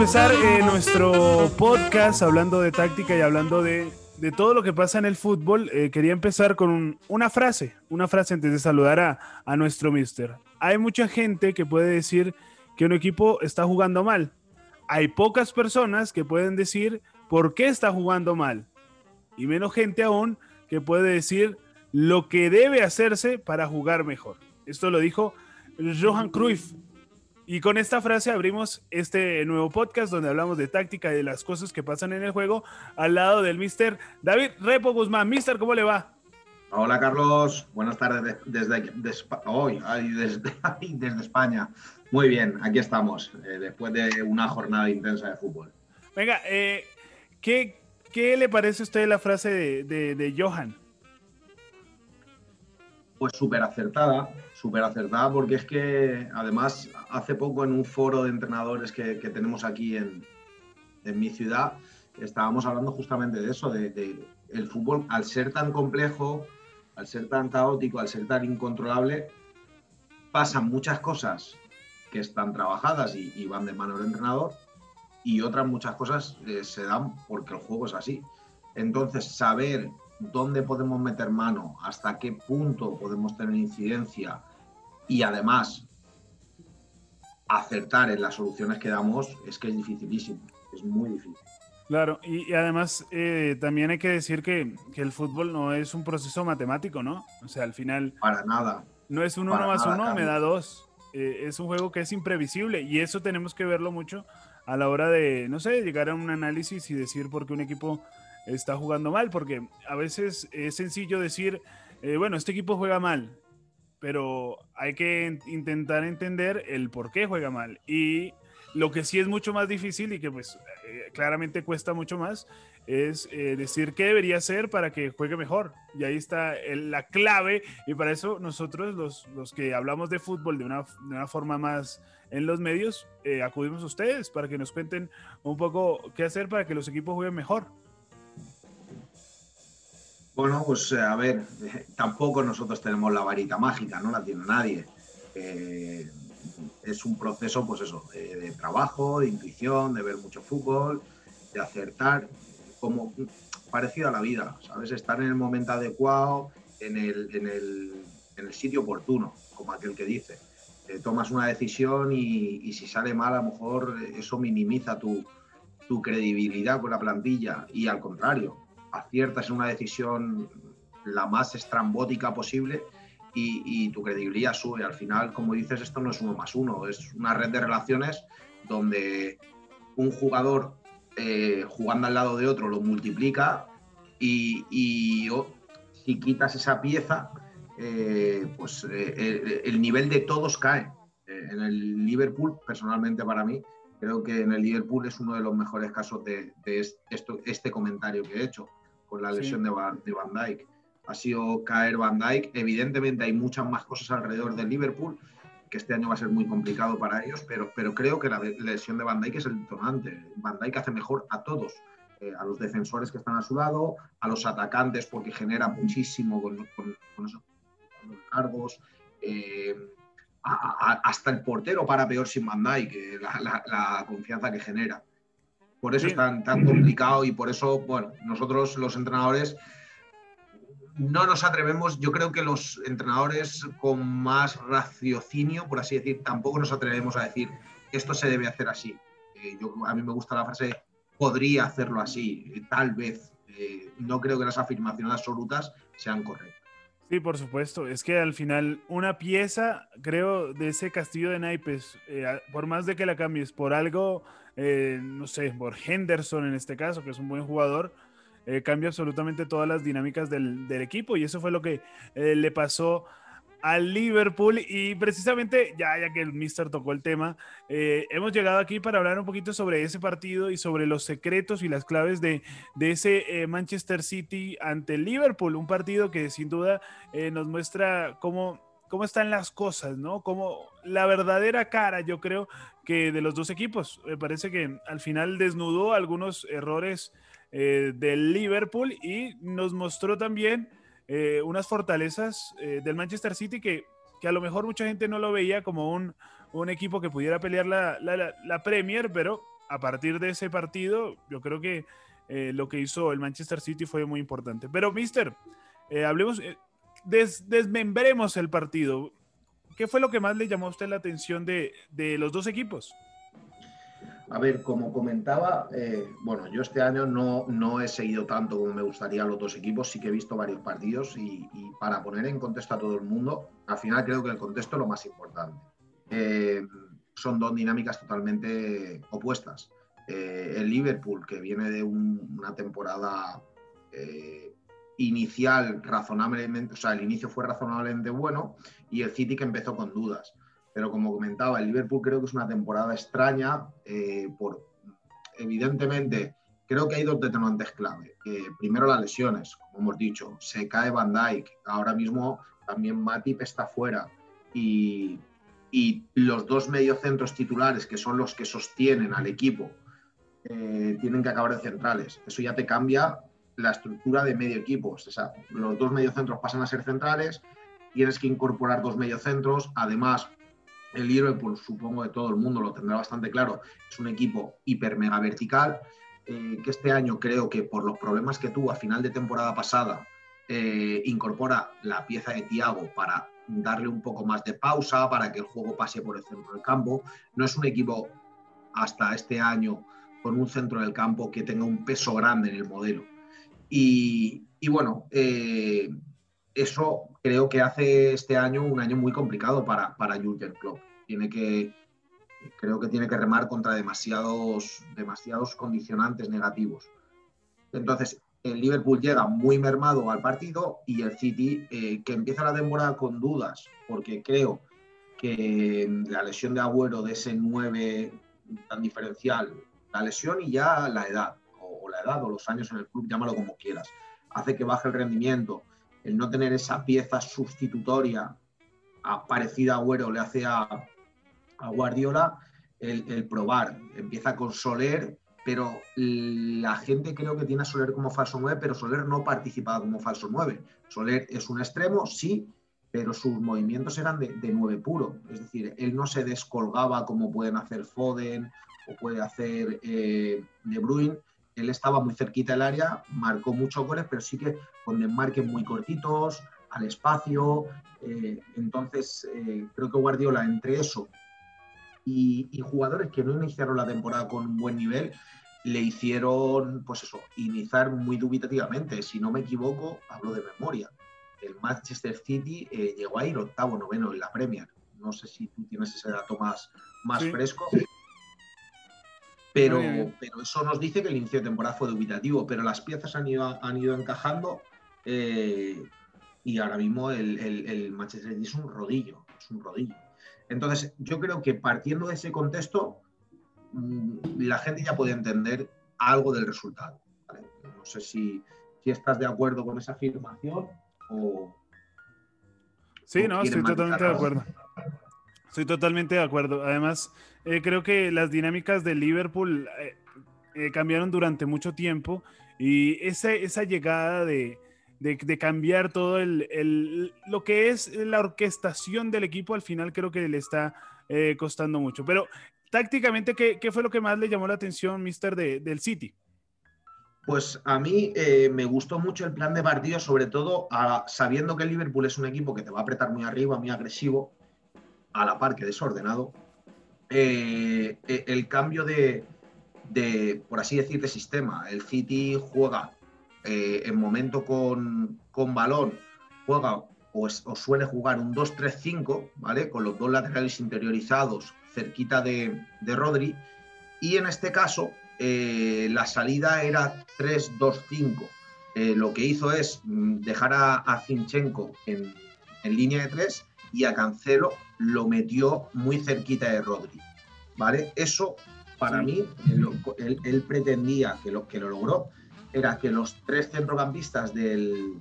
empezar eh, nuestro podcast hablando de táctica y hablando de, todo lo que pasa en el fútbol. Eh, quería empezar con un- una frase, una frase antes de saludar a, a nuestro mister. Hay mucha gente que puede decir que un equipo está jugando mal. Hay pocas personas que pueden decir por qué está jugando mal. Y menos gente aún que puede decir lo que debe hacerse para jugar mejor. Esto lo dijo Johan Cruyff. Y con esta frase abrimos este nuevo podcast donde hablamos de táctica y de las cosas que pasan en el juego al lado del mister David Repo Guzmán. Mister, ¿cómo le va? Hola Carlos, buenas tardes de- desde, de Espa- hoy, desde, desde España. Muy bien, aquí estamos, eh, después de una jornada intensa de fútbol. Venga, eh, ¿qué, qué le parece a usted la frase de, de- de Johan? Pues súper acertada, súper acertada, porque es que además hace poco en un foro de entrenadores que, que tenemos aquí en, en mi ciudad, estábamos hablando justamente de eso, de, de el fútbol al ser tan complejo, al ser tan caótico, al ser tan incontrolable, pasan muchas cosas que están trabajadas y, y van de mano del entrenador y otras muchas cosas eh, se dan porque el juego es así. Entonces, saber dónde podemos meter mano, hasta qué punto podemos tener incidencia y además acertar en las soluciones que damos es que es dificilísimo, es muy difícil. Claro, y, y además eh, también hay que decir que, que el fútbol no es un proceso matemático, ¿no? O sea, al final Para nada. no es un uno más nada, uno, me da dos. Eh, es un juego que es imprevisible y eso tenemos que verlo mucho a la hora de, no sé, llegar a un análisis y decir por qué un equipo está jugando mal, porque a veces es sencillo decir, eh, bueno, este equipo juega mal, pero hay que en- intentar entender el por qué juega mal. Y lo que sí es mucho más difícil y que pues eh, claramente cuesta mucho más es eh, decir qué debería hacer para que juegue mejor. Y ahí está el- la clave y para eso nosotros los, los que hablamos de fútbol de una, de una forma más en los medios, eh, acudimos a ustedes para que nos cuenten un poco qué hacer para que los equipos jueguen mejor. Bueno, pues eh, a ver, tampoco nosotros tenemos la varita mágica, no la tiene nadie. Eh, es un proceso, pues eso, de, de trabajo, de intuición, de ver mucho fútbol, de acertar, como parecido a la vida, ¿sabes? Estar en el momento adecuado, en el, en el, en el sitio oportuno, como aquel que dice. Eh, tomas una decisión y, y si sale mal, a lo mejor eso minimiza tu, tu credibilidad con la plantilla y al contrario, aciertas en una decisión la más estrambótica posible y, tu credibilidad sube. Al final, como dices, esto no es uno más uno, es una red de relaciones donde un jugador eh, jugando al lado de otro lo multiplica y, si quitas esa pieza, eh, pues eh, el, el nivel de todos cae. En el Liverpool, personalmente para mí, creo que en el Liverpool es uno de los mejores casos de, este comentario que he hecho con la Sí. lesión de, Van, de Van Dijk. Ha sido caer Van Dijk. Evidentemente hay muchas más cosas alrededor del Liverpool, que este año va a ser muy complicado para ellos, pero, pero creo que la lesión de Van Dijk es el detonante. Van Dijk hace mejor a todos, eh, a los defensores que están a su lado, a los atacantes porque genera muchísimo con, con, con esos largos, eh, a- a- hasta el portero para peor sin Van Dijk, eh, la, la- la confianza que genera. Por eso Sí. es tan, tan complicado y por eso, bueno, nosotros los entrenadores no nos atrevemos, yo creo que los entrenadores con más raciocinio, por así decir, tampoco nos atrevemos a decir esto se debe hacer así. Eh, yo, a mí me gusta la frase podría hacerlo así, eh, tal vez. Eh, no creo que las afirmaciones absolutas sean correctas. Sí, por supuesto. Es que al final una pieza, creo, de ese castillo de naipes, eh, por más de que la cambies por algo, eh, no sé, por Henderson en este caso, que es un buen jugador, eh, cambia absolutamente todas las dinámicas del, equipo. Y eso fue lo que eh, le pasó al Liverpool. Y precisamente, ya, ya que el Mister tocó el tema, hemos llegado aquí para hablar un poquito sobre ese partido y sobre los secretos y las claves de, de ese Manchester City ante el Liverpool. Un partido que sin duda nos muestra cómo, cómo están las cosas, ¿no? Como la verdadera cara, yo creo, de los dos equipos. Me parece que al final desnudó algunos errores eh, del Liverpool y nos mostró también eh, unas fortalezas eh, del Manchester City que, que, a lo mejor mucha gente no lo veía como un, un equipo que pudiera pelear la, la, la, Premier, pero a partir de ese partido, yo creo que lo que hizo el Manchester City fue muy importante. Pero, mister, hablemos, desmembremos el partido. ¿Qué fue lo que más le llamó a usted la atención de, los dos equipos? A ver, como comentaba, eh, bueno, yo este año no, no, he seguido tanto como me gustaría los dos equipos, sí que he visto varios partidos y, para poner en contexto a todo el mundo, al final creo que el contexto es lo más importante. Eh, son dos dinámicas totalmente opuestas. Eh, el Liverpool, que viene de una temporada inicial razonablemente, o sea, el inicio fue razonablemente bueno, y el City que empezó con dudas. Pero como comentaba, el Liverpool creo que es una temporada extraña eh, por, evidentemente, creo que hay dos detonantes clave. primero las lesiones, como hemos dicho, se cae Van Dijk, ahora mismo también Matip está fuera y, y los dos mediocentros titulares, que son los que sostienen al equipo, eh, tienen que acabar de centrales. Eso ya te cambia la estructura de medio equipo. Los dos mediocentros pasan a ser centrales, tienes que incorporar dos mediocentros, además el Liverpool, supongo que todo el mundo lo tendrá bastante claro, es un equipo hiper mega vertical, eh, que este año creo que por los problemas que tuvo a final de temporada pasada, eh, incorpora la pieza de Thiago para darle un poco más de pausa, para que el juego pase por el centro del campo. No es un equipo hasta este año con un centro del campo que tenga un peso grande en el modelo. Y, bueno, eh, eso creo que hace este año un año muy complicado para, para Jürgen Klopp. Tiene que, creo que tiene que remar contra demasiados, demasiados condicionantes negativos. Entonces, el Liverpool llega muy mermado al partido y el City, eh, que empieza la temporada con dudas, porque creo que la lesión de Agüero de ese 9 tan diferencial, la lesión y ya la edad, la edad o los años en el club, llámalo como quieras, hace que baje el rendimiento el no tener esa pieza sustitutoria parecida a Agüero le hace a, Guardiola el, probar. Empieza con Soler, pero la gente creo que tiene a Soler como falso 9, pero Soler no participaba como falso 9. Soler es un extremo, sí, pero sus movimientos eran de, de 9 puro. Es decir, él no se descolgaba como pueden hacer Foden o puede hacer eh, De Bruyne, él estaba muy cerquita del área, marcó muchos goles, pero sí que con desmarques muy cortitos, al espacio. Eh, entonces, eh, creo que Guardiola, entre eso y, jugadores que no iniciaron la temporada con un buen nivel, le hicieron, pues eso, iniciar muy dubitativamente. Si no me equivoco, hablo de memoria. El Manchester City eh, llegó a ir octavo, noveno en la Premier. No sé si tú tienes ese dato más, más fresco. Pero, pero eso nos dice que el inicio de temporada fue dubitativo, pero las piezas han ido, han ido encajando eh, y ahora mismo el, el, Manchester City es un rodillo, es un rodillo. Entonces, yo creo que partiendo de ese contexto, mm, la gente ya puede entender algo del resultado. No sé si, si, estás de acuerdo con esa afirmación o... Sí, no, estoy totalmente de acuerdo. Estoy totalmente de acuerdo. Además, eh, creo que las dinámicas de Liverpool eh, eh, cambiaron durante mucho tiempo y esa, esa llegada de, de, cambiar todo el, el, lo que es la orquestación del equipo al final creo que le está costando mucho. Pero tácticamente, ¿qué, ¿qué, fue lo que más le llamó la atención, Mister, de, del City? Pues a mí me gustó mucho el plan de partido, sobre todo sabiendo que el Liverpool es un equipo que te va a apretar muy arriba, muy agresivo, a la par que desordenado, eh, eh, el cambio de, por así decir, de sistema. El City juega eh, en momento con, balón, juega o, suele jugar un 2-3-5, ¿vale? Con los dos laterales interiorizados cerquita de, Rodri. Y en este caso, la salida era 3-2-5. lo que hizo es mm, dejar a, Zinchenko en, en línea de tres y a Cancelo lo metió muy cerquita de Rodri. ¿Vale? Eso, para mí, él, pretendía que lo que lo logró era que los tres centrocampistas del,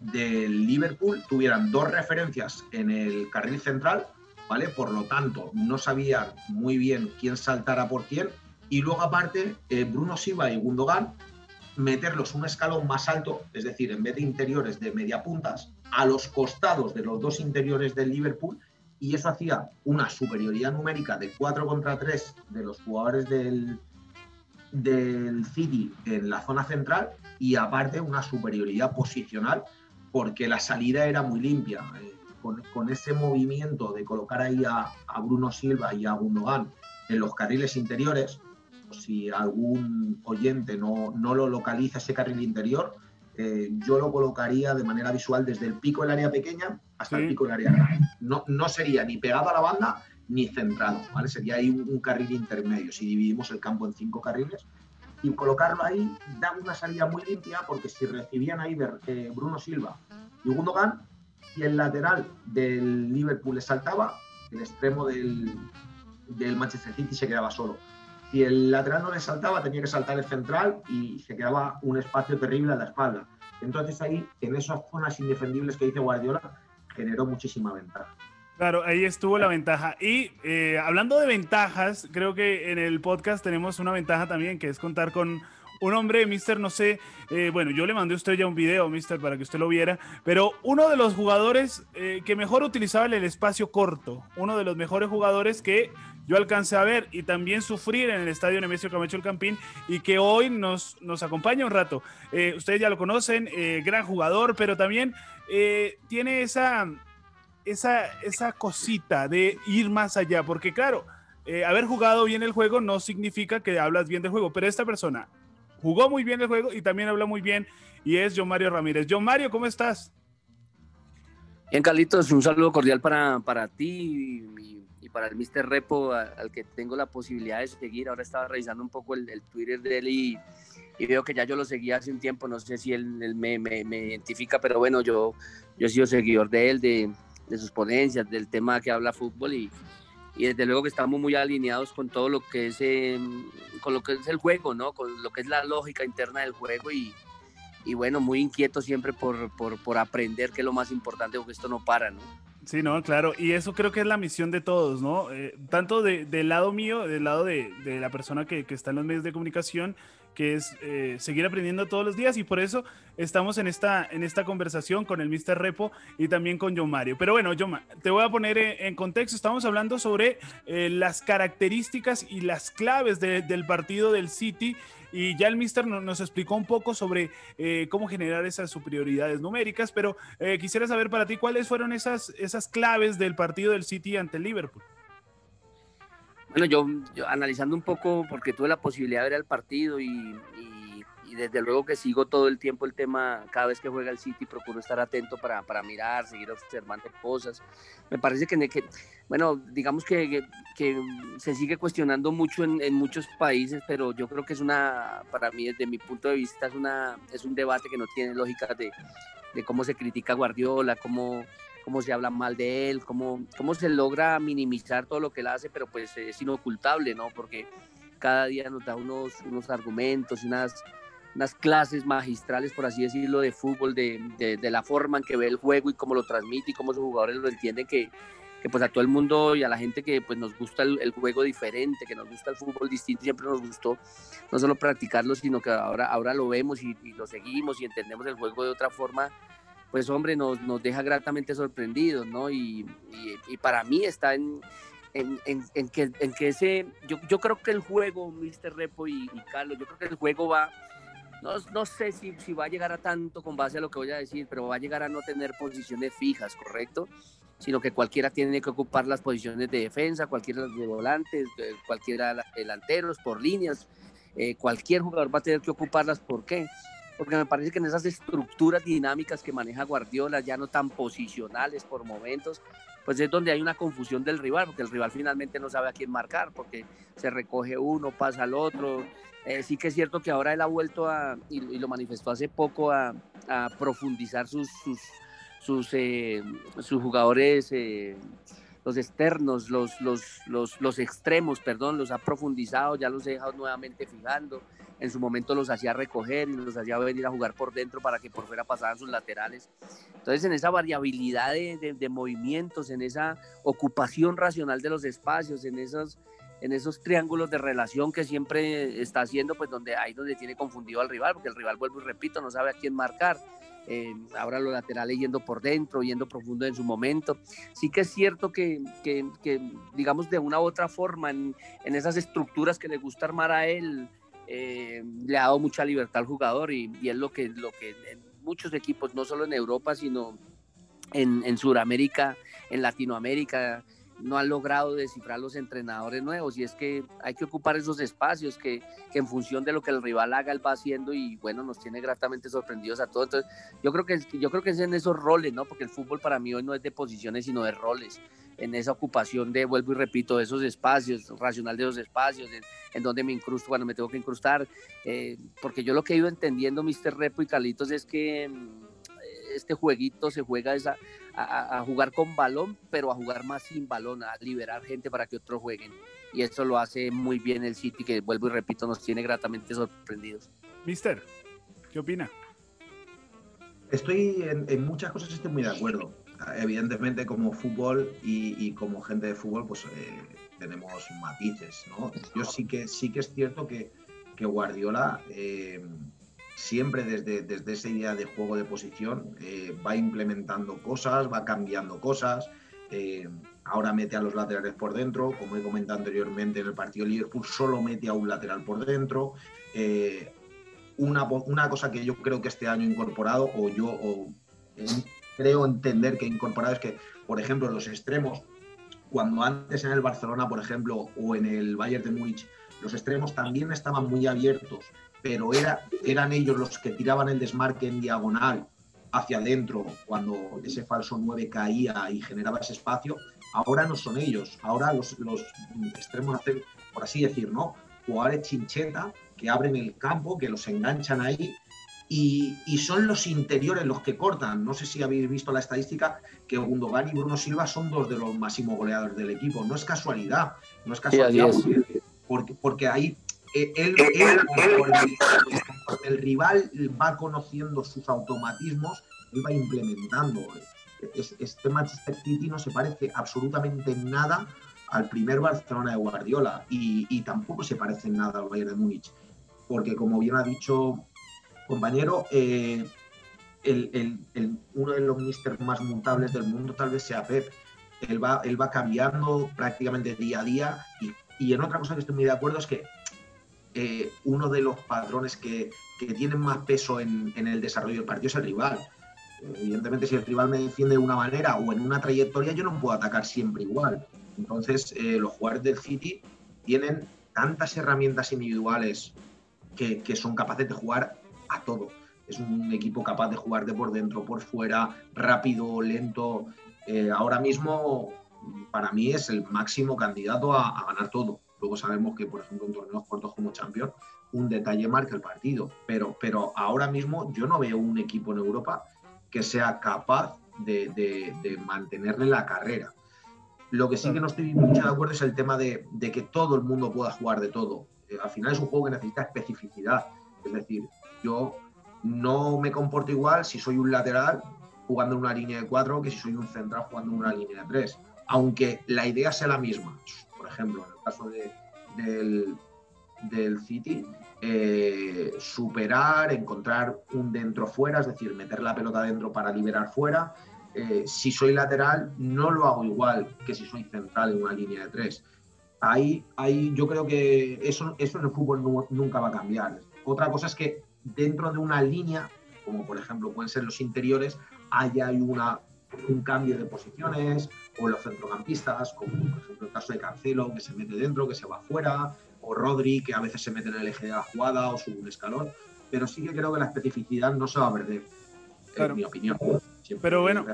del Liverpool tuvieran dos referencias en el carril central, ¿vale? Por lo tanto, no sabían muy bien quién saltara por quién. Y luego, aparte, eh, Bruno Silva y Gundogan meterlos un escalón más alto, es decir, en vez de interiores de media puntas, a los costados de los dos interiores del Liverpool y eso hacía una superioridad numérica de 4 contra 3 de los jugadores del, del City en la zona central y aparte una superioridad posicional porque la salida era muy limpia. Eh, con, ese movimiento de colocar ahí a, Bruno Silva y a Gundogan en los carriles interiores, si algún oyente no, no lo localiza ese carril interior, eh, yo lo colocaría de manera visual desde el pico del área pequeña hasta el pico del área grande. No, no sería ni pegado a la banda ni centrado, ¿vale? Sería ahí un, carril intermedio, si dividimos el campo en cinco carriles. Y colocarlo ahí da una salida muy limpia porque si recibían ahí eh, Bruno Silva y Gundogan, y el lateral del Liverpool le saltaba, el extremo del, del Manchester City se quedaba solo. Si el lateral no le saltaba, tenía que saltar el central y se quedaba un espacio terrible a la espalda. Entonces ahí, en esas zonas indefendibles que dice Guardiola, generó muchísima ventaja. Claro, ahí estuvo la ventaja. Y eh, hablando de ventajas, creo que en el podcast tenemos una ventaja también, que es contar con un hombre, Mister, no sé, eh, bueno, yo le mandé a usted ya un video, Mister, para que usted lo viera, pero uno de los jugadores eh, que mejor utilizaba el espacio corto, uno de los mejores jugadores que yo alcancé a ver y también sufrir en el estadio Nemesio Camacho el Campín y que hoy nos, nos acompaña un rato. Eh, ustedes ya lo conocen, gran jugador, pero también tiene esa, esa, esa cosita de ir más allá, porque claro, haber jugado bien el juego no significa que hablas bien del juego, pero esta persona jugó muy bien el juego y también habla muy bien y es John Mario Ramírez. John Mario, ¿cómo estás? Bien, Carlitos, un saludo cordial para, para ti y, para el Mr. Repo, al que tengo la posibilidad de seguir. Ahora estaba revisando un poco el, Twitter de él y, veo que ya yo lo seguía hace un tiempo. No sé si él, me, identifica, pero bueno, yo, yo he sido seguidor de él, de, sus ponencias, del tema que habla fútbol y, y desde luego que estamos muy alineados con todo lo que es em, con lo que es el juego, ¿no? Con lo que es la lógica interna del juego y, y bueno, muy inquieto siempre por, por, por aprender, que es lo más importante, porque esto no para, ¿no? Sí, no, claro. Y eso creo que es la misión de todos, ¿no? Eh, tanto de, del lado mío, del lado de, de la persona que, que, está en los medios de comunicación, que es eh, seguir aprendiendo todos los días y por eso estamos en esta, en esta conversación con el Mr. Repo y también con John Mario. Pero bueno, John, te voy a poner en contexto, estamos hablando sobre eh, las características y las claves del partido del City y ya el Mister nos explicó un poco sobre eh, cómo generar esas superioridades numéricas, pero quisiera saber para ti cuáles fueron esas, esas claves del partido del City ante Liverpool. Bueno, yo, analizando un poco, porque tuve la posibilidad de ver el partido y y desde luego que sigo todo el tiempo el tema, cada vez que juega el City procuro estar atento para, para mirar, seguir observando cosas. Me parece que, bueno, digamos que, que, se sigue cuestionando mucho en, en, muchos países, pero yo creo que es una, para mí desde mi punto de vista, es, una, es un debate que no tiene lógica de, de cómo se critica Guardiola, cómo, cómo se habla mal de él, cómo, cómo se logra minimizar todo lo que él hace, pero pues es inocultable, ¿no? Porque cada día nos da unos, unos argumentos y unas unas clases magistrales, por así decirlo, de fútbol, de, de, la forma en que ve el juego y cómo lo transmite y cómo sus jugadores lo entienden, que, que pues a todo el mundo y a la gente que pues nos gusta el, juego diferente, que nos gusta el fútbol distinto, siempre nos gustó no solo practicarlo, sino que ahora, ahora lo vemos y, lo seguimos y entendemos el juego de otra forma, pues hombre, nos, nos deja gratamente sorprendidos, ¿no? Y, y, para mí está en, en, en, que, en que ese, yo, yo creo que el juego, Mr. Repo y, y Carlos, yo creo que el juego va no, no sé si, si, va a llegar a tanto con base a lo que voy a decir, pero va a llegar a no tener posiciones fijas, ¿correcto? Sino que cualquiera tiene que ocupar las posiciones de defensa, cualquiera de volantes, cualquiera de delanteros, por líneas. Eh, cualquier jugador va a tener que ocuparlas. ¿Por qué? Porque me parece que en esas estructuras dinámicas que maneja Guardiola, ya no tan posicionales por momentos, pues es donde hay una confusión del rival, porque el rival finalmente no sabe a quién marcar, porque se recoge uno, pasa al otro. Eh, sí que es cierto que ahora él ha vuelto a, y, lo manifestó hace poco, a, profundizar sus, sus, eh, jugadores, eh, los externos, los, los, los, los, extremos, perdón, los ha profundizado, ya los ha dejado nuevamente fijando. En su momento los hacía recoger y los hacía venir a jugar por dentro para que por fuera pasaran sus laterales. Entonces, en esa variabilidad de, de, movimientos, en esa ocupación racional de los espacios, en esos, en esos triángulos de relación que siempre está haciendo, pues donde ahí donde tiene confundido al rival, porque el rival, vuelvo y repito, no sabe a quién marcar. Eh, ahora los laterales yendo por dentro, yendo profundo en su momento. Sí que es cierto que, que, digamos, de una u otra forma, en, en, esas estructuras que le gusta armar a él, eh, le ha dado mucha libertad al jugador y, y, es lo que, lo que en muchos equipos, no solo en Europa, sino en, en Sudamérica, en Latinoamérica, no han logrado descifrar los entrenadores nuevos y es que hay que ocupar esos espacios que, en función de lo que el rival haga él va haciendo y bueno nos tiene gratamente sorprendidos a todos. Entonces yo creo que yo creo que es en esos roles no porque el fútbol para mí hoy no es de posiciones sino de roles. En esa ocupación de vuelvo y repito de esos espacios racional de esos espacios en, donde me incrusto cuando me tengo que incrustar. Eh, porque yo lo que he ido entendiendo Mr. Repo y Calitos es que mm, este jueguito se juega esa, a, jugar con balón, pero a jugar más sin balón, a liberar gente para que otros jueguen. Y eso lo hace muy bien el City, que vuelvo y repito, nos tiene gratamente sorprendidos. Mister, ¿qué opina? Estoy en, muchas cosas estoy muy de acuerdo. Evidentemente, como fútbol y, como gente de fútbol, pues eh, tenemos matices, ¿no? Yo sí que sí que es cierto que, que Guardiola eh, siempre desde, desde esa idea de juego de posición eh, va implementando cosas, va cambiando cosas. Eh, ahora mete a los laterales por dentro, como he comentado anteriormente en el partido Liverpool, solo mete a un lateral por dentro. Eh, una, una, cosa que yo creo que este año incorporado, o yo creo entender que ha incorporado, es que, por ejemplo, los extremos, cuando antes en el Barcelona, por ejemplo, o en el Bayern de Múnich, los extremos también estaban muy abiertos pero era, eran ellos los que tiraban el desmarque en diagonal hacia adentro cuando ese falso 9 caía y generaba ese espacio, ahora no son ellos, ahora los, los extremos hacen, por así decir, ¿no? Jugadores chincheta que abren el campo, que los enganchan ahí y, y, son los interiores los que cortan. No sé si habéis visto la estadística que Gundogan y Bruno Silva son dos de los máximos goleadores del equipo. No es casualidad, no es casualidad porque, porque ahí él, el, rival va conociendo sus automatismos, él va implementando. Este Manchester City no se parece absolutamente nada al primer Barcelona de Guardiola y, tampoco se parece en nada al Bayern de Múnich, porque como bien ha dicho compañero, eh, uno de los mister más montables del mundo tal vez sea Pep. Él va, él va cambiando prácticamente día a día y, y en otra cosa que estoy muy de acuerdo es que eh, uno de los patrones que, tienen más peso en, el desarrollo del partido es el rival. Evidentemente, si el rival me defiende de una manera o en una trayectoria, yo no puedo atacar siempre igual. Entonces, eh, los jugadores del City tienen tantas herramientas individuales que, son capaces de jugar a todo. Es un equipo capaz de jugar de por dentro, por fuera, rápido, lento. Eh, ahora mismo, para mí, es el máximo candidato a ganar todo. Luego sabemos que, por ejemplo, en torneos cortos como Champions, un detalle marca el partido. Pero, pero ahora mismo yo no veo un equipo en Europa que sea capaz de, mantenerle la carrera. Lo que sí que no estoy mucho de acuerdo es el tema de, que todo el mundo pueda jugar de todo. Eh, al final es un juego que necesita especificidad. Es decir, yo no me comporto igual si soy un lateral jugando en una línea de cuatro que si soy un central jugando en una línea de tres. Aunque la idea sea la misma ejemplo, en el caso del, del, City, eh, superar, encontrar un dentro fuera, es decir, meter la pelota dentro para liberar fuera. Eh, si soy lateral, no lo hago igual que si soy central en una línea de tres. Ahí, ahí yo creo que eso, eso en el fútbol nunca va a cambiar. Otra cosa es que dentro de una línea, como por ejemplo pueden ser los interiores, haya una, un cambio de posiciones, o los centrocampistas, como por ejemplo el caso de Cancelo, que se mete dentro, que se va afuera, o Rodri, que a veces se mete en el eje de la jugada o sube un escalón, pero sí que creo que la especificidad no se va a perder, en mi opinión. pero bueno.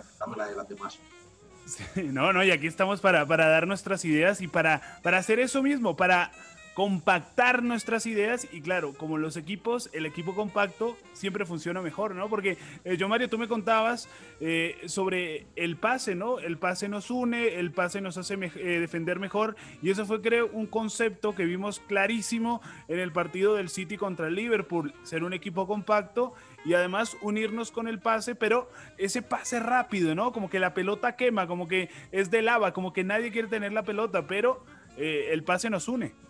no, no, y aquí estamos para, para dar nuestras ideas y para, para hacer eso mismo, para compactar nuestras ideas y claro, como los equipos, el equipo compacto siempre funciona mejor, ¿no? Porque eh, yo, Mario, tú me contabas eh, sobre el pase, ¿no? El pase nos une, el pase nos hace eh, defender mejor y eso fue, creo, un concepto que vimos clarísimo en el partido del City contra el Liverpool, ser un equipo compacto y además unirnos con el pase, pero ese pase rápido, ¿no? Como que la pelota quema, como que es de lava, como que nadie quiere tener la pelota, pero el pase nos une.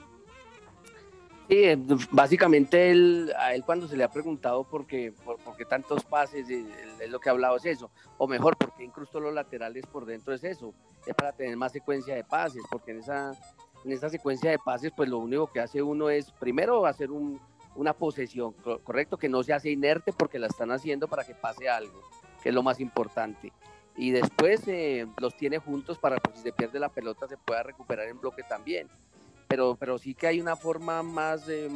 Sí, eh, básicamente él, a él cuando se le ha preguntado por qué, por, qué tantos pases, es lo que ha hablado es eso, o mejor, porque incrustó los laterales por dentro es eso, es para tener más secuencia de pases, porque en esa, en esa secuencia de pases, pues lo único que hace uno es, primero, hacer un, una posesión, correcto, que no se hace inerte porque la están haciendo para que pase algo, que es lo más importante. Y después eh, los tiene juntos para que si se pierde la pelota se pueda recuperar en bloque también pero, pero sí que hay una forma más, eh,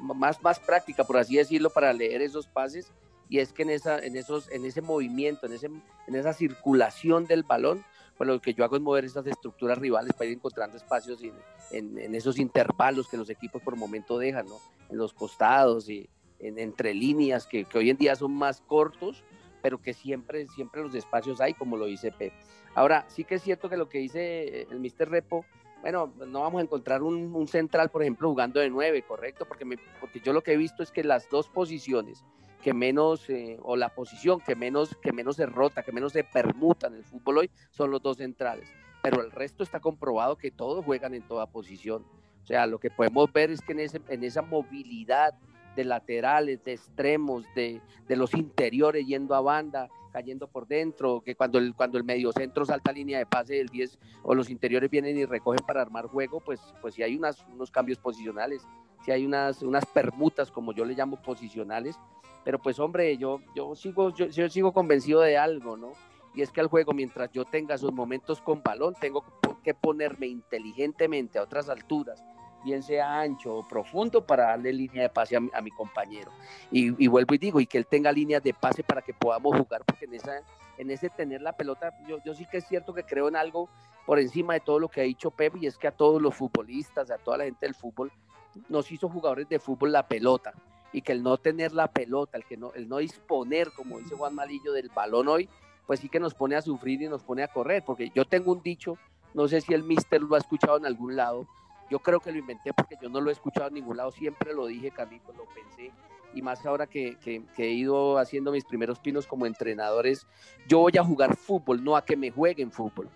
más, más práctica, por así decirlo, para leer esos pases, y es que en, esa, en, esos, en ese movimiento, en, ese, en esa circulación del balón, pues lo que yo hago es mover esas estructuras rivales para ir encontrando espacios en, en, esos intervalos que los equipos por momento dejan, ¿no? en los costados y en, entre líneas que, que hoy en día son más cortos, pero que siempre, siempre los espacios hay, como lo dice Pep. Ahora, sí que es cierto que lo que dice el Mr. Repo bueno, no vamos a encontrar un, central, por ejemplo, jugando de nueve, correcto, porque, porque yo lo que he visto es que las dos posiciones que menos, eh, o la posición que menos, que menos se rota, que menos se permuta en el fútbol hoy, son los dos centrales. Pero el resto está comprobado que todos juegan en toda posición. O sea, lo que podemos ver es que en, ese, en esa movilidad de laterales, de extremos, de, de los interiores yendo a banda, cayendo por dentro, que cuando el, cuando el medio centro salta línea de pase del 10 o los interiores vienen y recogen para armar juego, pues, pues sí hay unas, unos cambios posicionales, si hay unas, unas permutas, como yo le llamo posicionales, pero pues hombre, yo, yo, sigo, yo, yo sigo convencido de algo, ¿no? Y es que al juego, mientras yo tenga esos momentos con balón, tengo que ponerme inteligentemente a otras alturas bien sea ancho o profundo, para darle línea de pase a mi, compañero. Y, vuelvo y digo, y que él tenga líneas de pase para que podamos jugar, porque en, esa, en ese tener la pelota, yo, yo sí que es cierto que creo en algo por encima de todo lo que ha dicho Pep, y es que a todos los futbolistas, a toda la gente del fútbol, nos hizo jugadores de fútbol la pelota. Y que el no tener la pelota, el que no, el no disponer, como dice Juan Malillo, del balón hoy, pues sí que nos pone a sufrir y nos pone a correr. Porque yo tengo un dicho, no sé si el mister lo ha escuchado en algún lado, yo creo que lo inventé porque yo no lo he escuchado en ningún lado, siempre lo dije, Carlitos, lo pensé. Y más ahora que, que, he ido haciendo mis primeros pinos como entrenadores, yo voy a jugar fútbol, no a que me jueguen fútbol.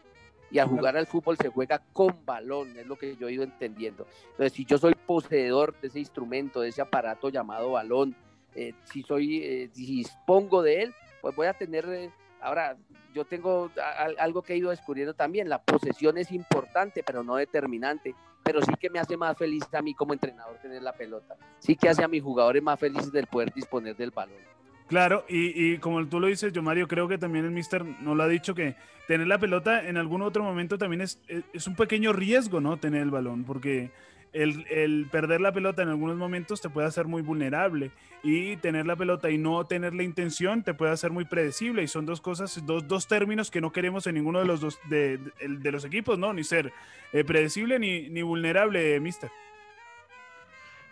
Y a jugar al fútbol se juega con balón, es lo que yo he ido entendiendo. Entonces, si yo soy poseedor de ese instrumento, de ese aparato llamado balón, eh, si soy, eh, dispongo de él, pues voy a tener eh, Ahora, yo tengo algo que he ido descubriendo también, la posesión es importante, pero no determinante, pero sí que me hace más feliz a mí como entrenador tener la pelota, sí que hace a mis jugadores más felices del poder disponer del balón. Claro, y, como tú lo dices, yo Mario, creo que también el mister no lo ha dicho que tener la pelota en algún otro momento también es, es un pequeño riesgo, ¿no? Tener el balón, porque el, perder la pelota en algunos momentos te puede hacer muy vulnerable y tener la pelota y no tener la intención te puede hacer muy predecible y son dos cosas, dos, dos términos que no queremos en ninguno de los dos de, los equipos, ¿no? Ni ser eh, predecible ni, ni vulnerable, mister.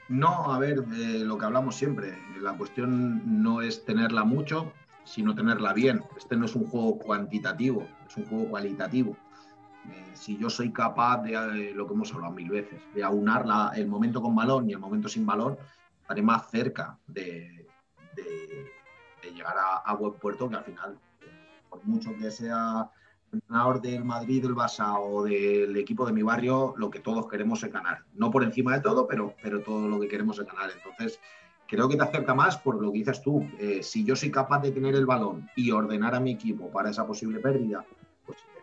No, a ver, lo que hablamos siempre, la cuestión no es tenerla mucho, sino tenerla bien. Este no es un juego cuantitativo, es un juego cualitativo. Eh, si yo soy capaz de, eh, lo que hemos hablado mil veces, de aunar el momento con balón y el momento sin balón, estaré más cerca de, llegar a, buen puerto que al final, por mucho que sea entrenador del Madrid, del Barça o del equipo de mi barrio, lo que todos queremos es ganar. No por encima de todo, pero, pero todo lo que queremos es ganar. Entonces, creo que te acerca más por lo que dices tú. Eh, si yo soy capaz de tener el balón y ordenar a mi equipo para esa posible pérdida,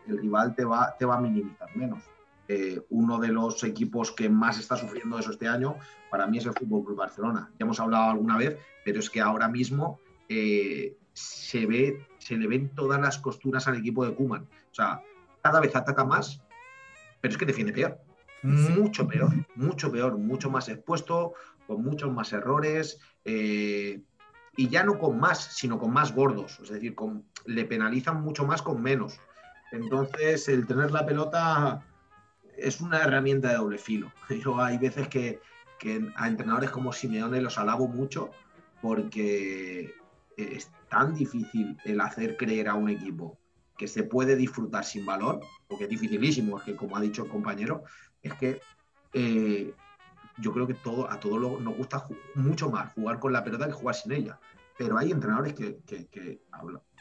el rival te va, te va a minimizar menos. Eh, uno de los equipos que más está sufriendo eso este año, para mí es el Fútbol Club Barcelona. Ya hemos hablado alguna vez, pero es que ahora mismo eh, se, ve, se le ven todas las costuras al equipo de Kuman. O sea, cada vez ataca más, pero es que defiende peor. Mucho peor, mucho peor, mucho más expuesto, con muchos más errores. Eh, y ya no con más, sino con más gordos. Es decir, con, le penalizan mucho más con menos. Entonces, el tener la pelota es una herramienta de doble filo. Yo hay veces que, a entrenadores como Simeone los alabo mucho porque es tan difícil el hacer creer a un equipo que se puede disfrutar sin valor, porque es dificilísimo, es que como ha dicho el compañero, es que eh, yo creo que todo, a todos nos gusta mucho más jugar con la pelota que jugar sin ella. Pero hay entrenadores que, que, que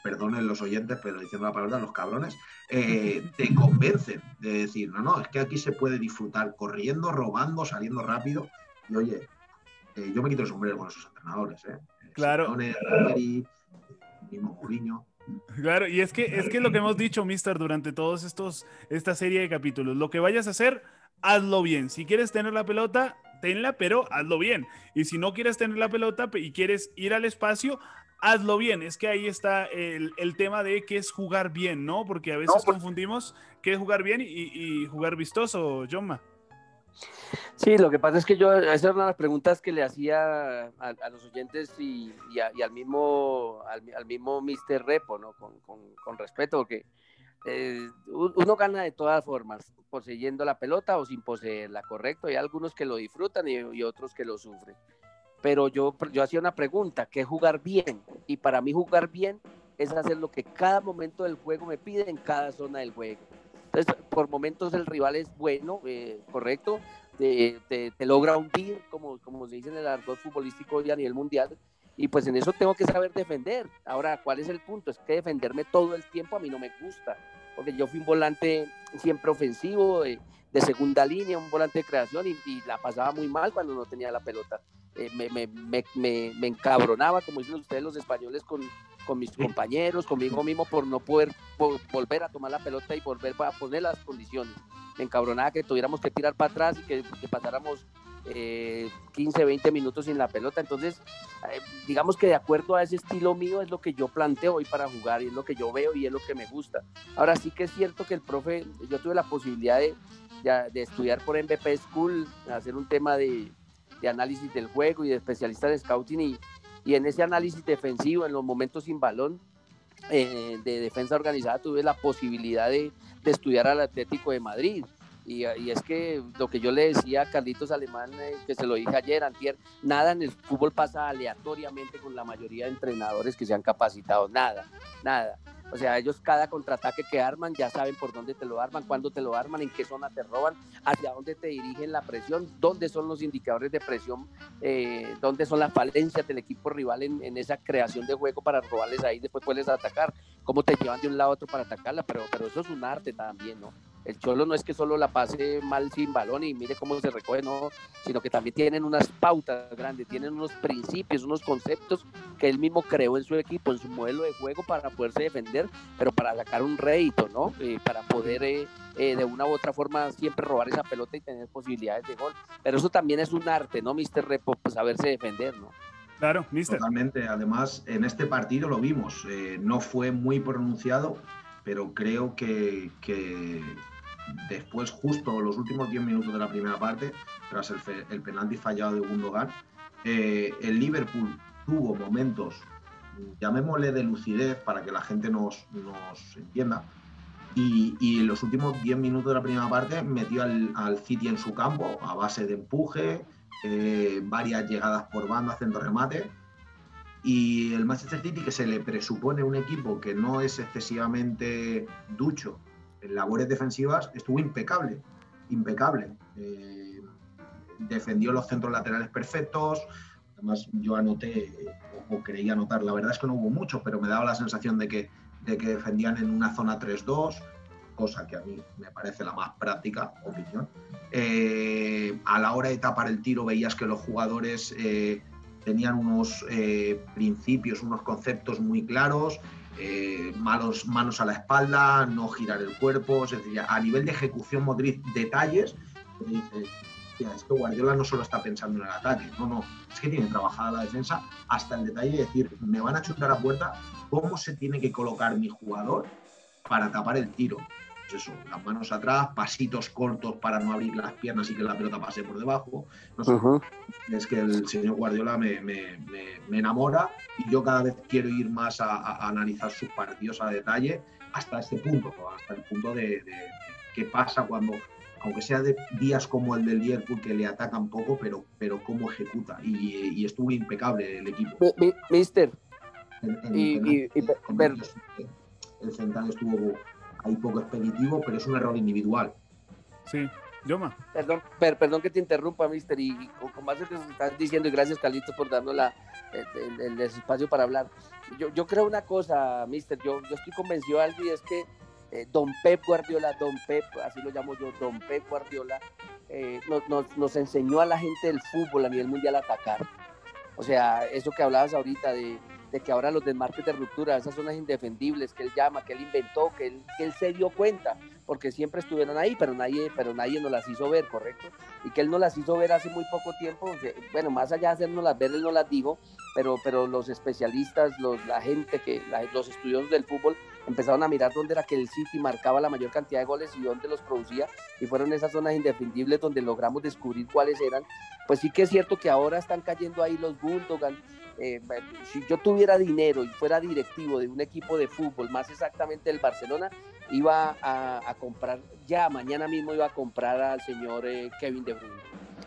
perdonen los oyentes, pero diciendo la palabra, los cabrones, eh, te convencen de decir, no, no, es que aquí se puede disfrutar corriendo, robando, saliendo rápido. Y oye, eh, yo me quito el sombrero con esos entrenadores, ¿eh? Claro. mismo Mourinho. Claro, y es que es que lo que hemos dicho, Mister, durante todos estos esta serie de capítulos, lo que vayas a hacer, hazlo bien. Si quieres tener la pelota, tenla, pero hazlo bien. Y si no quieres tener la pelota y quieres ir al espacio, hazlo bien. Es que ahí está el, tema de qué es jugar bien, ¿no? Porque a veces pues confundimos qué es jugar bien y, jugar vistoso, Joma. Sí, lo que pasa es que yo, esas eran las preguntas que le hacía a, los oyentes y, al mismo al, mismo Mr. Repo, ¿no? Con, respeto, porque eh, uno gana de todas formas, poseyendo la pelota o sin poseerla, correcto. Hay algunos que lo disfrutan y, otros que lo sufren. Pero yo, yo hacía una pregunta, ¿qué es jugar bien? Y para mí jugar bien es hacer lo que cada momento del juego me pide en cada zona del juego. Entonces, por momentos el rival es bueno, eh, correcto, te, te, logra hundir, como, como se dice en el argot futbolístico y a nivel mundial, y pues en eso tengo que saber defender. Ahora, ¿cuál es el punto? Es que defenderme todo el tiempo a mí no me gusta, porque yo fui un volante siempre ofensivo, de, segunda línea, un volante de creación, y, la pasaba muy mal cuando no tenía la pelota. Eh, me, me, me, me, encabronaba, como dicen ustedes los españoles, con, con mis compañeros, conmigo mismo, por no poder volver a tomar la pelota y volver a poner las condiciones. Me encabronaba que tuviéramos que tirar para atrás y que, pasáramos 15, eh, 20 minutos sin la pelota. Entonces, eh, digamos que de acuerdo a ese estilo mío es lo que yo planteo hoy para jugar y es lo que yo veo y es lo que me gusta. Ahora sí que es cierto que el profe, yo tuve la posibilidad de, de, estudiar por MVP School, hacer un tema de, de análisis del juego y de especialista de scouting y, y en ese análisis defensivo, en los momentos sin balón, eh, de defensa organizada, tuve la posibilidad de, de estudiar al Atlético de Madrid. Y, es que lo que yo le decía a Carlitos Alemán, eh, que se lo dije ayer, antier, nada en el fútbol pasa aleatoriamente con la mayoría de entrenadores que se han capacitado, nada, nada. O sea, ellos cada contraataque que arman ya saben por dónde te lo arman, cuándo te lo arman, en qué zona te roban, hacia dónde te dirigen la presión, dónde son los indicadores de presión, eh, dónde son las falencias del equipo rival en, esa creación de juego para robarles ahí, después puedes atacar, cómo te llevan de un lado a otro para atacarla, pero, pero eso es un arte también, ¿no? El Cholo no es que solo la pase mal sin balón y mire cómo se recoge, no, sino que también tienen unas pautas grandes, tienen unos principios, unos conceptos que él mismo creó en su equipo, en su modelo de juego para poderse defender, pero para sacar un rédito, ¿no? Eh, para poder eh, eh, de una u otra forma siempre robar esa pelota y tener posibilidades de gol. Pero eso también es un arte, ¿no, Mr. Repo? Pues saberse defender, ¿no? Claro, Mister. Totalmente. Además, en este partido lo vimos. no fue muy pronunciado, pero creo que, que después, justo los últimos 10 minutos de la primera parte, tras el, penalti fallado de Gundogan, eh, el Liverpool tuvo momentos, llamémosle de lucidez para que la gente nos, entienda, y, en los últimos 10 minutos de la primera parte metió al, City en su campo a base de empuje, eh, varias llegadas por banda, haciendo remate. Y el Manchester City, que se le presupone un equipo que no es excesivamente ducho en labores defensivas estuvo impecable, impecable. Eh, defendió los centros laterales perfectos. Además, yo anoté, o creía anotar, la verdad es que no hubo mucho, pero me daba la sensación de que, de que defendían en una zona 3-2, cosa que a mí me parece la más práctica, opinión. Eh, a la hora de tapar el tiro veías que los jugadores eh, tenían unos principios, unos conceptos muy claros eh, manos, a la espalda, no girar el cuerpo, es a nivel de ejecución motriz, detalles, dices, es que Guardiola no solo está pensando en el ataque, no, no, es que tiene trabajada la defensa hasta el detalle de decir, me van a chutar a puerta, ¿cómo se tiene que colocar mi jugador para tapar el tiro? Pues eso, las manos atrás, pasitos cortos para no abrir las piernas y que la pelota pase por debajo. Es que el señor Guardiola me, enamora y yo cada vez quiero ir más a, analizar sus partidos a detalle hasta este punto, hasta el punto de, qué pasa cuando, aunque sea de días como el del Liverpool que le atacan poco, pero, pero cómo ejecuta. Y, estuvo impecable el equipo. mister. el central estuvo hay poco expeditivo, pero es un error individual. Sí, Yoma. Perdón, perdón que te interrumpa, mister, y, con más de que estás diciendo, y gracias, Carlitos, por darnos la, el, espacio para hablar. Yo, yo creo una cosa, mister, yo, yo estoy convencido de algo y es que eh, Don Pep Guardiola, Don Pep, así lo llamo yo, Don Pep Guardiola, eh, nos, enseñó a la gente del fútbol a nivel mundial a atacar. O sea, eso que hablabas ahorita de, que ahora los desmarques de ruptura, esas zonas indefendibles que él llama, que él inventó, que él, que él se dio cuenta, porque siempre estuvieron ahí, pero nadie, pero nadie nos las hizo ver, ¿correcto? Y que él nos las hizo ver hace muy poco tiempo, bueno, más allá de hacernos ver, él no las dijo, pero, pero los especialistas, los, la gente, que los estudiosos del fútbol empezaron a mirar dónde era que el City marcaba la mayor cantidad de goles y dónde los producía, y fueron esas zonas indefendibles donde logramos descubrir cuáles eran. Pues sí que es cierto que ahora están cayendo ahí los Gundogan, eh, si yo tuviera dinero y fuera directivo de un equipo de fútbol, más exactamente el Barcelona, iba a, comprar, ya mañana mismo iba a comprar al señor eh, Kevin De Bruyne.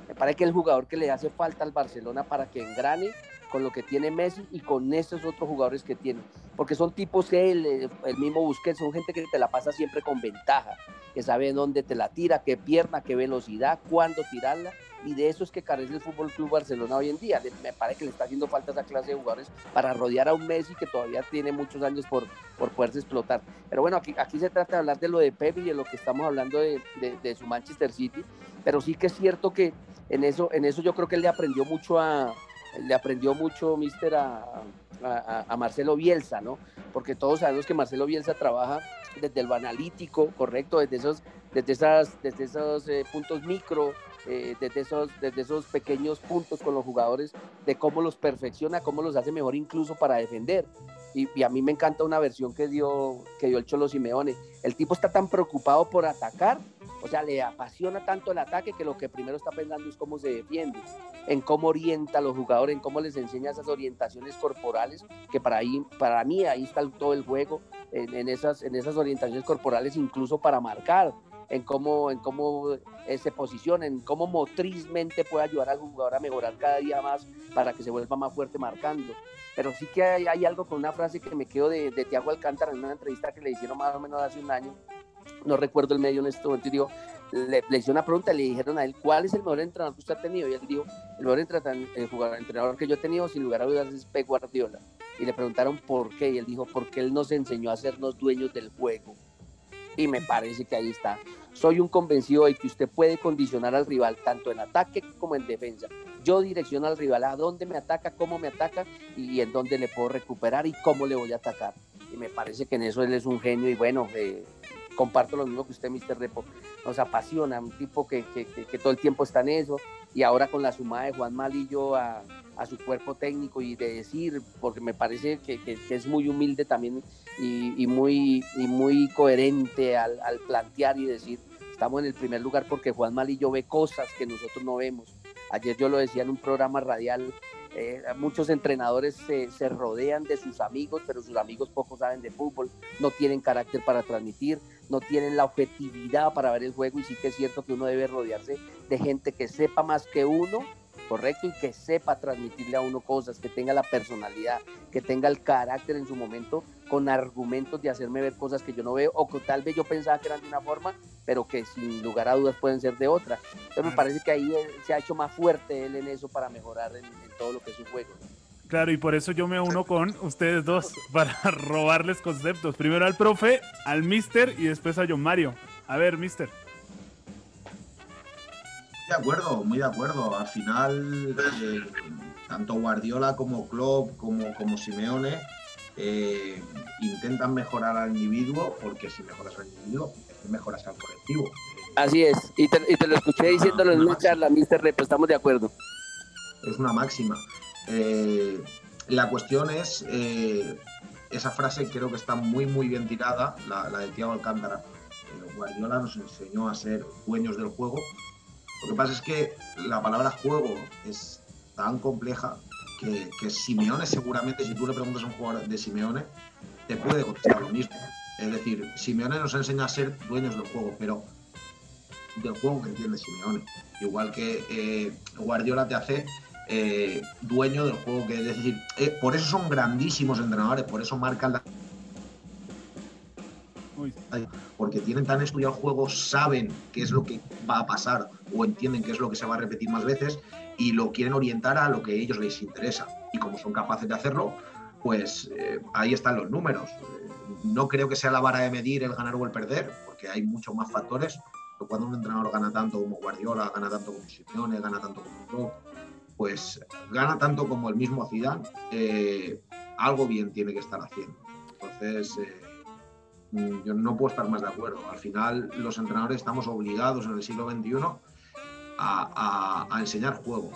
Me parece que el jugador que le hace falta al Barcelona para que engrane con lo que tiene Messi y con estos otros jugadores que tiene. Porque son tipos que eh, el mismo Busquets, son gente que te la pasa siempre con ventaja, que sabe dónde te la tira, qué pierna, qué velocidad, cuándo tirarla y de eso es que carece el Fútbol Club Barcelona hoy en día. Me parece que le está haciendo falta esa clase de jugadores para rodear a un Messi que todavía tiene muchos años por, por poderse explotar. Pero bueno, aquí, aquí se trata de hablar de lo de Pep y de lo que estamos hablando de, de, su Manchester City, pero sí que es cierto que en eso, en eso yo creo que él le aprendió mucho a, le aprendió mucho Mister a, a, Marcelo Bielsa, ¿no? Porque todos sabemos que Marcelo Bielsa trabaja desde el analítico, correcto, desde esos, desde esas, desde esos eh, puntos micro, eh, desde, esos, desde esos pequeños puntos con los jugadores, de cómo los perfecciona, cómo los hace mejor incluso para defender. Y, a mí me encanta una versión que dio, que dio el Cholo Simeone. El tipo está tan preocupado por atacar, o sea, le apasiona tanto el ataque que lo que primero está pensando es cómo se defiende, en cómo orienta a los jugadores, en cómo les enseña esas orientaciones corporales, que para, ahí, para mí ahí está todo el juego, en, esas, en esas orientaciones corporales, incluso para marcar en cómo, en cómo eh, se posiciona, en cómo motrizmente puede ayudar al jugador a mejorar cada día más para que se vuelva más fuerte marcando. Pero sí que hay, algo con una frase que me quedo de, de Tiago Alcántara en una entrevista que le hicieron más o menos hace un año, no recuerdo el medio en este momento, y digo, le, le hice una pregunta, le dijeron a él, ¿cuál es el mejor entrenador que usted ha tenido? Y él dijo, el mejor el jugador, entrenador que yo he tenido, sin lugar a dudas, es Pep Guardiola. Y le preguntaron por qué, y él dijo, porque él nos enseñó a hacernos dueños del juego. Y me parece que ahí está. Soy un convencido de que usted puede condicionar al rival tanto en ataque como en defensa. Yo direcciono al rival a dónde me ataca, cómo me ataca y en dónde le puedo recuperar y cómo le voy a atacar. Y me parece que en eso él es un genio y bueno, eh, comparto lo mismo que usted, Mr. Repo. Nos apasiona, un tipo que, que, que, todo el tiempo está en eso y ahora con la sumada de Juan Malillo a, a su cuerpo técnico y de decir, porque me parece que, es muy humilde también y, muy, muy coherente al, plantear y decir, estamos en el primer lugar porque Juan Malillo ve cosas que nosotros no vemos. Ayer yo lo decía en un programa radial, eh, muchos entrenadores se, se, rodean de sus amigos, pero sus amigos poco saben de fútbol, no tienen carácter para transmitir, no tienen la objetividad para ver el juego y sí que es cierto que uno debe rodearse de gente que sepa más que uno correcto y que sepa transmitirle a uno cosas, que tenga la personalidad, que tenga el carácter en su momento con argumentos de hacerme ver cosas que yo no veo o que tal vez yo pensaba que eran de una forma, pero que sin lugar a dudas pueden ser de otra. Entonces me parece que ahí se ha hecho más fuerte él en eso para mejorar en, todo lo que es su juego. Claro, y por eso yo me uno con ustedes dos para robarles conceptos. Primero al profe, al mister y después a John Mario. A ver, mister de acuerdo, muy de acuerdo. Al final, eh, tanto Guardiola como Klopp como, como Simeone eh, intentan mejorar al individuo, porque si mejoras al individuo, mejoras al colectivo. Así es, y te, lo escuché diciéndolo en una charla, Mr. Rep, estamos de acuerdo. Es una máxima. Eh, la cuestión es, esa frase creo que está muy, muy bien tirada, la, de Thiago Alcántara. Guardiola nos enseñó a ser dueños del juego lo que pasa es que la palabra juego es tan compleja que, Simeone seguramente, si tú le preguntas a un jugador de Simeone, te puede contestar lo mismo. Es decir, Simeone nos enseña a ser dueños del juego, pero del juego que entiende Simeone. Igual que eh, Guardiola te hace eh, dueño del juego que es decir, eh, por eso son grandísimos entrenadores, por eso marcan la porque tienen tan estudiado el juego, saben qué es lo que va a pasar o entienden qué es lo que se va a repetir más veces y lo quieren orientar a lo que a ellos les interesa. Y como son capaces de hacerlo, pues eh, ahí están los números. No creo que sea la vara de medir el ganar o el perder, porque hay muchos más factores. cuando un entrenador gana tanto como Guardiola, gana tanto como Simeone, gana tanto como Klopp, pues gana tanto como el mismo Zidane, eh, algo bien tiene que estar haciendo. Entonces, eh, mm, yo no puedo estar más de acuerdo. Al final, los entrenadores estamos obligados en el siglo XXI a, enseñar juego.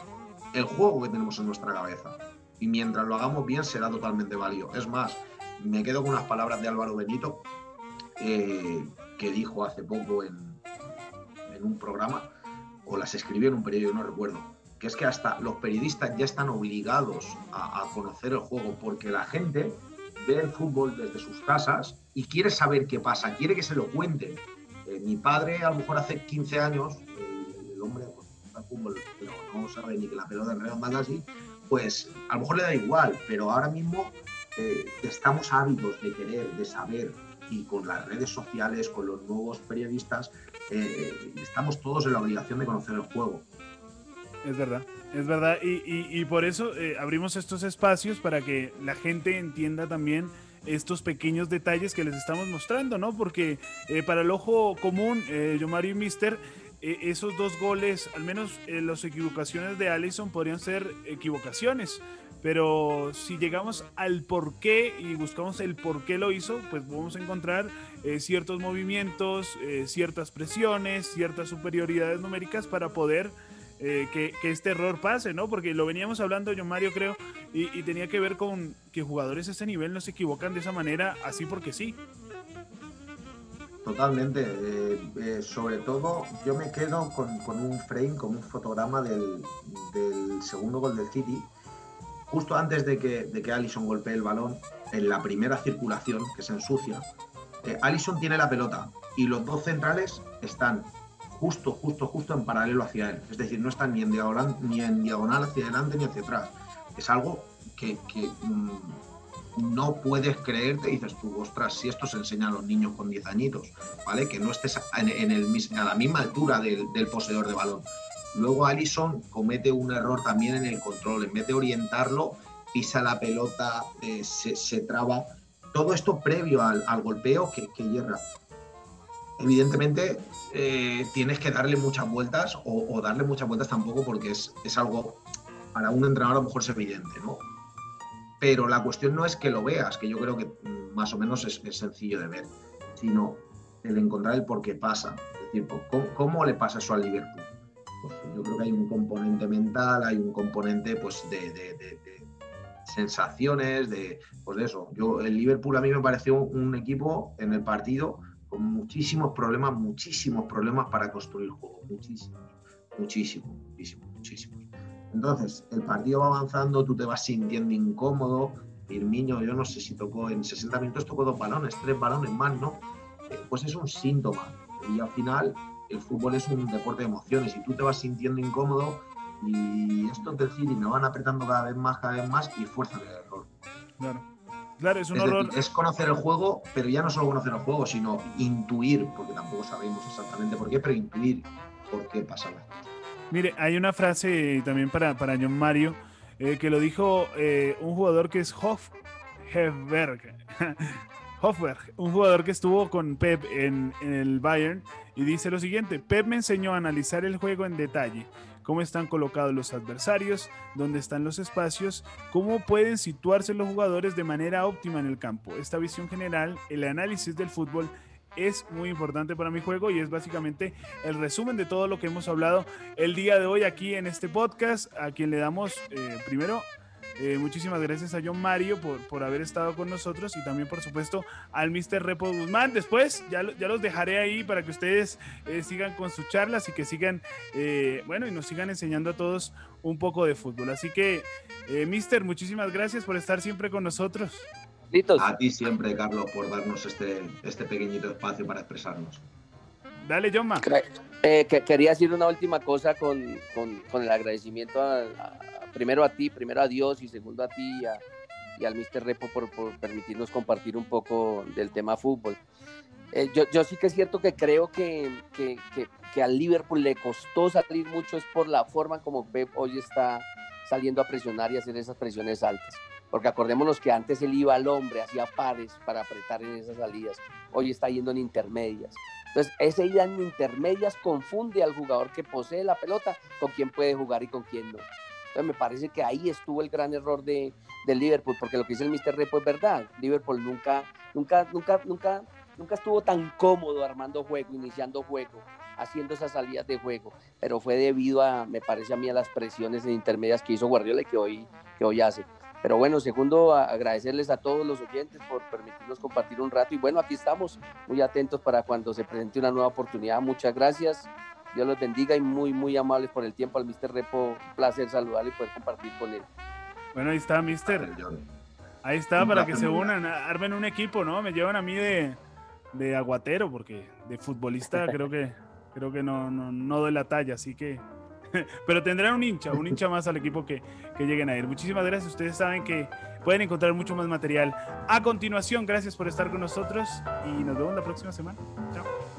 El juego que tenemos en nuestra cabeza. Y mientras lo hagamos bien, será totalmente válido. Es más, me quedo con unas palabras de Álvaro Benito, eh, que dijo hace poco en, en, un programa, o las escribió en un periódico, no recuerdo, que es que hasta los periodistas ya están obligados a, conocer el juego, porque la gente ve el fútbol desde sus casas y quiere saber qué pasa, quiere que se lo cuenten. Eh, mi padre, a lo mejor hace 15 años, el, hombre, pues, fútbol, pero no sabe ni que la pelota en redonda así, pues a lo mejor le da igual, pero ahora mismo eh, estamos ávidos de querer, de saber, y con las redes sociales, con los nuevos periodistas, eh, estamos todos en la obligación de conocer el juego. Es verdad, es verdad, y, por eso eh, abrimos estos espacios para que la gente entienda también estos pequeños detalles que les estamos mostrando, ¿no? Porque para el ojo común, yo Mario y Mister, esos dos goles, al menos las equivocaciones de Allison podrían ser equivocaciones, pero si llegamos al por qué y buscamos el por qué lo hizo, pues vamos a encontrar eh, ciertos movimientos, eh, ciertas presiones, ciertas superioridades numéricas para poder eh, que, este error pase, ¿no? Porque lo veníamos hablando yo, Mario, creo, y, tenía que ver con que jugadores de este nivel no se equivocan de esa manera, así porque sí. Totalmente. sobre todo, yo me quedo con, un frame, con un fotograma del, del segundo gol del City justo antes de que, de que Allison golpee el balón, en la primera circulación, que se ensucia, eh, Allison tiene la pelota y los dos centrales están justo, justo, justo en paralelo hacia él. Es decir, no están ni en diagonal, ni en diagonal hacia adelante ni hacia atrás. Es algo que, mm, no puedes creerte. Dices tú, ostras, si esto se enseña a los niños con 10 añitos, ¿vale? Que no estés en, el, a la misma altura del, del poseedor de balón. Luego Allison comete un error también en el control. En vez de orientarlo, pisa la pelota, eh, se, traba. Todo esto previo al, golpeo que, hierra. Evidentemente, eh, tienes que darle muchas vueltas o, darle muchas vueltas tampoco porque es, algo, para un entrenador a lo mejor es evidente, ¿no? Pero la cuestión no es que lo veas, que yo creo que más o menos es, sencillo de ver, sino el encontrar el por qué pasa. Es decir, ¿cómo le pasa eso al Liverpool? Pues, yo creo que hay un componente mental, hay un componente pues de, sensaciones, de pues de eso. Yo, el Liverpool a mí me pareció un equipo en el partido con muchísimos problemas, muchísimos problemas para construir juego, muchísimos, muchísimos, muchísimos, muchísimos. Entonces, el partido va avanzando, tú te vas sintiendo incómodo. Firmino, yo no sé si tocó en 60 minutos, tocó dos balones, tres balones más, ¿no? Eh, pues es un síntoma. Y al final, el fútbol es un deporte de emociones y tú te vas sintiendo incómodo y estos del City me van apretando cada vez más, cada vez más y fuerza el error. Claro. Claro, es un horror. es conocer el juego, pero ya no solo conocer el juego, sino intuir, porque tampoco sabemos exactamente por qué, pero intuir por qué pasa Mire, hay una frase también para, para John Mario eh, que lo dijo eh, un jugador que es Hoff Hefberg. Hofberg, un jugador que estuvo con Pep en, el Bayern, y dice lo siguiente, Pep me enseñó a analizar el juego en detalle, cómo están colocados los adversarios, dónde están los espacios, cómo pueden situarse los jugadores de manera óptima en el campo. Esta visión general, el análisis del fútbol, es muy importante para mi juego y es básicamente el resumen de todo lo que hemos hablado el día de hoy aquí en este podcast, a quien le damos eh, primero eh, muchísimas gracias a John Mario por, por, haber estado con nosotros y también, por supuesto, al Mr. Repo Guzmán. Después ya, ya los dejaré ahí para que ustedes eh, sigan con sus charlas y que sigan, eh, bueno, y nos sigan enseñando a todos un poco de fútbol. Así que, Mister, muchísimas gracias por estar siempre con nosotros. A ti siempre, Carlos, por darnos este, este pequeñito espacio para expresarnos. Dale, John que quería decir una última cosa con, con, con el agradecimiento a primero a ti, primero a Dios y segundo a ti y, al Mr. Repo por, permitirnos compartir un poco del tema fútbol. Eh, yo, yo, sí que es cierto que creo que, que, que, al Liverpool le costó salir mucho es por la forma como Pep hoy está saliendo a presionar y hacer esas presiones altas. porque acordémonos que antes él iba al hombre, hacía pares para apretar en esas salidas, hoy está yendo en intermedias. Entonces, ese ida en intermedias confunde al jugador que posee la pelota con quién puede jugar y con quién no. Entonces, me parece que ahí estuvo el gran error de, Liverpool, porque lo que dice el Mr. Repo es verdad. Liverpool nunca, nunca, nunca, nunca, nunca estuvo tan cómodo armando juego, iniciando juego, haciendo esas salidas de juego, pero fue debido a, me parece a mí, a las presiones en intermedias que hizo Guardiola y que hoy, que hoy hace. Pero bueno, segundo, agradecerles a todos los oyentes por permitirnos compartir un rato. Y bueno, aquí estamos muy atentos para cuando se presente una nueva oportunidad. Muchas gracias. Dios los bendiga y muy, muy amables por el tiempo. Al Mr. Repo, un placer saludarle y poder compartir con él. Bueno, ahí está, Mister. Ahí está, para que se unan, armen un equipo, ¿no? Me llevan a mí de, de aguatero, porque de futbolista creo que, creo que no, no, no doy la talla, así que Pero tendrán un hincha, un hincha más al equipo que, que lleguen a ir. Muchísimas gracias. Ustedes saben que pueden encontrar mucho más material. A continuación, gracias por estar con nosotros y nos vemos la próxima semana. Chao.